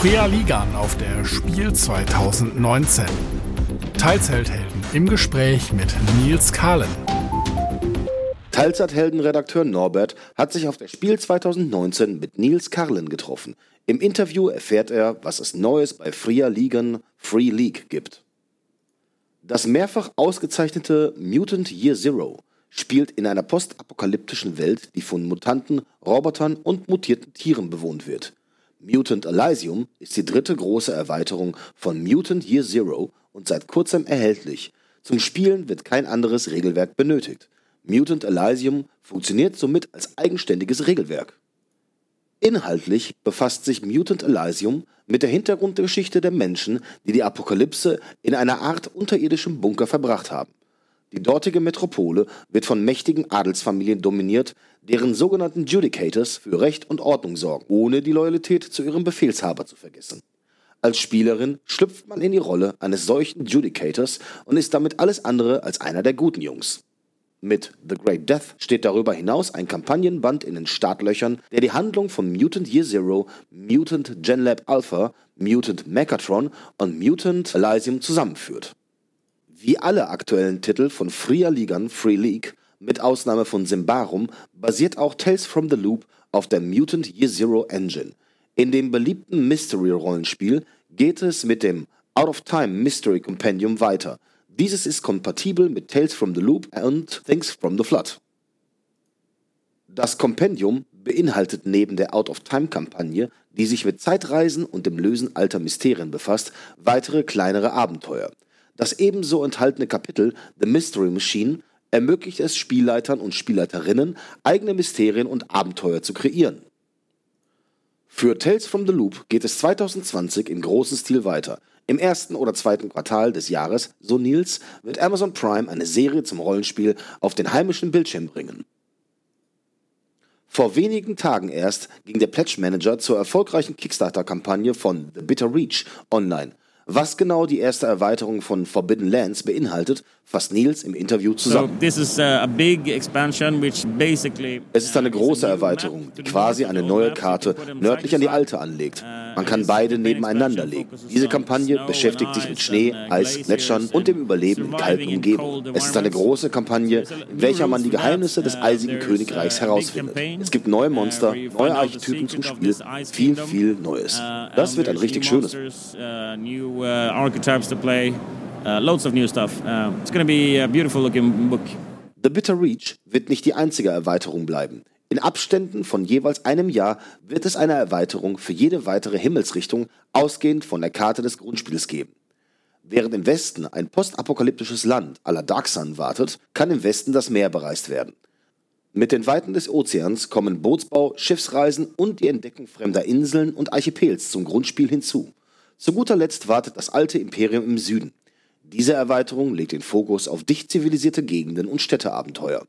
Freya Ligan auf der Spiel 2019. Teilzeithelden im Gespräch mit Nils Kahlen. Teilzeithelden-Redakteur Norbert hat sich auf der Spiel 2019 mit Nils Karlen getroffen. Im Interview erfährt er, was es Neues bei Freya Ligan Free League gibt. Das mehrfach ausgezeichnete Mutant Year Zero spielt in einer postapokalyptischen Welt, die von Mutanten, Robotern und mutierten Tieren bewohnt wird. Mutant Elysium ist die dritte große Erweiterung von Mutant Year Zero und seit kurzem erhältlich. Zum Spielen wird kein anderes Regelwerk benötigt. Mutant Elysium funktioniert somit als eigenständiges Regelwerk. Inhaltlich befasst sich Mutant Elysium mit der Hintergrundgeschichte der Menschen, die die Apokalypse in einer Art unterirdischem Bunker verbracht haben. Die dortige Metropole wird von mächtigen Adelsfamilien dominiert, deren sogenannten Judicators für Recht und Ordnung sorgen, ohne die Loyalität zu ihrem Befehlshaber zu vergessen. Als Spielerin schlüpft man in die Rolle eines solchen Judicators und ist damit alles andere als einer der guten Jungs. Mit The Great Death steht darüber hinaus ein Kampagnenband in den Startlöchern, der die Handlung von Mutant Year Zero, Mutant GenLab Alpha, Mutant Megatron und Mutant Elysium zusammenführt. Wie alle aktuellen Titel von Freer Ligan Free League, mit Ausnahme von Symbarum, basiert auch Tales from the Loop auf der Mutant Year Zero Engine. In dem beliebten Mystery-Rollenspiel geht es mit dem Out of Time Mystery Compendium weiter. Dieses ist kompatibel mit Tales from the Loop und Things from the Flood. Das Kompendium beinhaltet neben der Out-of-Time-Kampagne, die sich mit Zeitreisen und dem Lösen alter Mysterien befasst, weitere kleinere Abenteuer. Das ebenso enthaltene Kapitel The Mystery Machine ermöglicht es Spielleitern und Spielleiterinnen, eigene Mysterien und Abenteuer zu kreieren. Für Tales from the Loop geht es 2020 in großem Stil weiter. Im ersten oder zweiten Quartal des Jahres, so Nils, wird Amazon Prime eine Serie zum Rollenspiel auf den heimischen Bildschirm bringen. Vor wenigen Tagen erst ging der Pledge Manager zur erfolgreichen Kickstarter-Kampagne von The Bitter Reach online was genau die erste Erweiterung von Forbidden Lands beinhaltet, fasst Nils im Interview zusammen. Uh, es ist eine große Erweiterung, die quasi eine neue Karte nördlich an die alte anlegt. Man kann beide nebeneinander legen. Diese Kampagne beschäftigt sich mit Schnee, Eis, Gletschern und dem Überleben in kalten Umgebungen. Es ist eine große Kampagne, in welcher man die Geheimnisse des eisigen Königreichs herausfindet. Es gibt neue Monster, neue Archetypen zum Spiel, viel, viel Neues. Das wird ein richtig schönes uh, loads of new stuff. Uh, it's going to be a beautiful looking book. The Bitter Reach wird nicht die einzige Erweiterung bleiben. In Abständen von jeweils einem Jahr wird es eine Erweiterung für jede weitere Himmelsrichtung ausgehend von der Karte des Grundspiels geben. Während im Westen ein postapokalyptisches Land à la Dark Sun wartet, kann im Westen das Meer bereist werden. Mit den Weiten des Ozeans kommen Bootsbau, Schiffsreisen und die Entdeckung fremder Inseln und Archipels zum Grundspiel hinzu. Zu guter Letzt wartet das alte Imperium im Süden. Diese Erweiterung legt den Fokus auf dicht zivilisierte Gegenden und Städteabenteuer.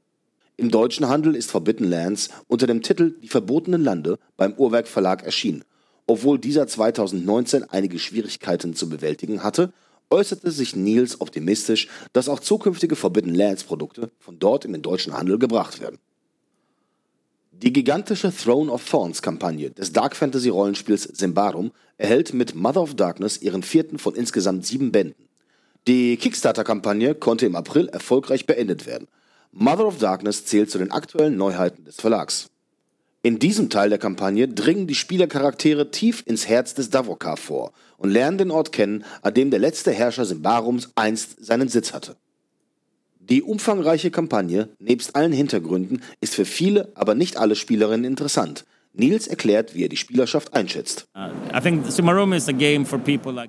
Im deutschen Handel ist Forbidden Lands unter dem Titel Die verbotenen Lande beim Uhrwerk Verlag erschienen. Obwohl dieser 2019 einige Schwierigkeiten zu bewältigen hatte, äußerte sich Niels optimistisch, dass auch zukünftige Forbidden Lands Produkte von dort in den deutschen Handel gebracht werden. Die gigantische Throne of Thorns Kampagne des Dark Fantasy Rollenspiels Symbarum erhält mit Mother of Darkness ihren vierten von insgesamt sieben Bänden. Die Kickstarter-Kampagne konnte im April erfolgreich beendet werden. Mother of Darkness zählt zu den aktuellen Neuheiten des Verlags. In diesem Teil der Kampagne dringen die Spielercharaktere tief ins Herz des Davokar vor und lernen den Ort kennen, an dem der letzte Herrscher Simbarums einst seinen Sitz hatte. Die umfangreiche Kampagne, nebst allen Hintergründen, ist für viele, aber nicht alle Spielerinnen interessant. Nils erklärt, wie er die Spielerschaft einschätzt. Uh,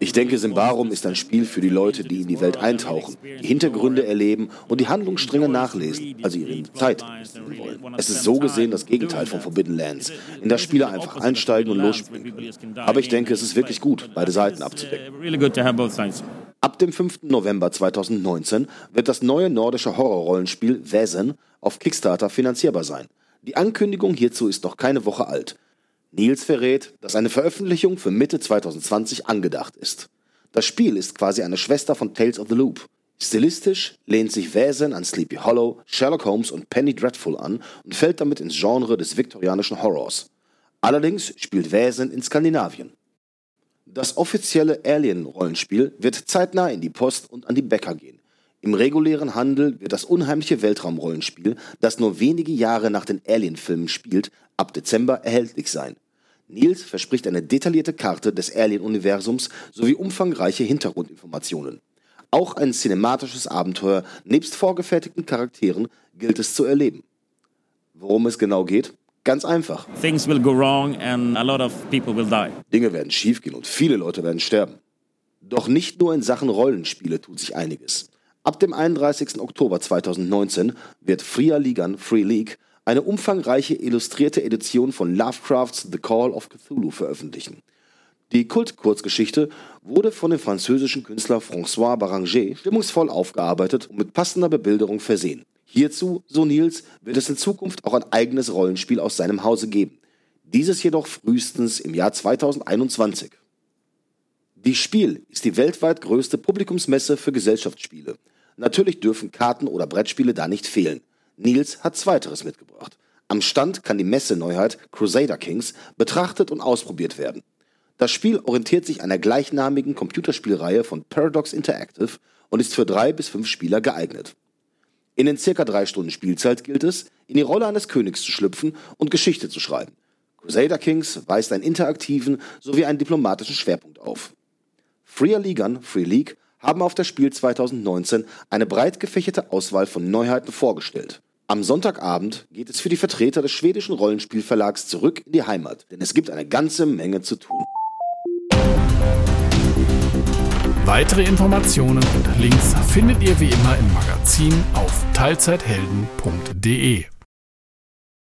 ich denke, Simbarum ist ein Spiel für die Leute, die in die Welt eintauchen, die Hintergründe erleben und die Handlungsstränge nachlesen, also ihre Zeit wollen. Es ist so gesehen das Gegenteil von Forbidden Lands, in das Spieler einfach einsteigen und losspringen können. Aber ich denke, es ist wirklich gut, beide Seiten abzudecken. Ab dem 5. November 2019 wird das neue nordische Horrorrollenspiel Väsen auf Kickstarter finanzierbar sein. Die Ankündigung hierzu ist noch keine Woche alt. Nils verrät, dass eine Veröffentlichung für Mitte 2020 angedacht ist. Das Spiel ist quasi eine Schwester von Tales of the Loop. Stilistisch lehnt sich Väsen an Sleepy Hollow, Sherlock Holmes und Penny Dreadful an und fällt damit ins Genre des viktorianischen Horrors. Allerdings spielt Väsen in Skandinavien. Das offizielle Alien-Rollenspiel wird zeitnah in die Post und an die Bäcker gehen. Im regulären Handel wird das unheimliche Weltraumrollenspiel, das nur wenige Jahre nach den Alien-Filmen spielt, ab Dezember erhältlich sein. Nils verspricht eine detaillierte Karte des Alien-Universums sowie umfangreiche Hintergrundinformationen. Auch ein cinematisches Abenteuer nebst vorgefertigten Charakteren gilt es zu erleben. Worum es genau geht? Ganz einfach. Dinge werden schiefgehen und viele Leute werden sterben. Doch nicht nur in Sachen Rollenspiele tut sich einiges. Ab dem 31. Oktober 2019 wird Fria Ligan Free League eine umfangreiche illustrierte Edition von Lovecrafts The Call of Cthulhu veröffentlichen. Die Kult-Kurzgeschichte wurde von dem französischen Künstler François Baranger stimmungsvoll aufgearbeitet und mit passender Bebilderung versehen. Hierzu, so Nils, wird es in Zukunft auch ein eigenes Rollenspiel aus seinem Hause geben. Dieses jedoch frühestens im Jahr 2021. Die Spiel ist die weltweit größte Publikumsmesse für Gesellschaftsspiele. Natürlich dürfen Karten oder Brettspiele da nicht fehlen. Nils hat zweiteres mitgebracht. Am Stand kann die Messeneuheit Crusader Kings betrachtet und ausprobiert werden. Das Spiel orientiert sich an der gleichnamigen Computerspielreihe von Paradox Interactive und ist für drei bis fünf Spieler geeignet. In den circa drei Stunden Spielzeit gilt es, in die Rolle eines Königs zu schlüpfen und Geschichte zu schreiben. Crusader Kings weist einen interaktiven sowie einen diplomatischen Schwerpunkt auf. Freer Leaguern, Free League, haben auf der Spiel 2019 eine breit gefächerte Auswahl von Neuheiten vorgestellt. Am Sonntagabend geht es für die Vertreter des schwedischen Rollenspielverlags zurück in die Heimat, denn es gibt eine ganze Menge zu tun. Weitere Informationen und Links findet ihr wie immer im Magazin auf teilzeithelden.de.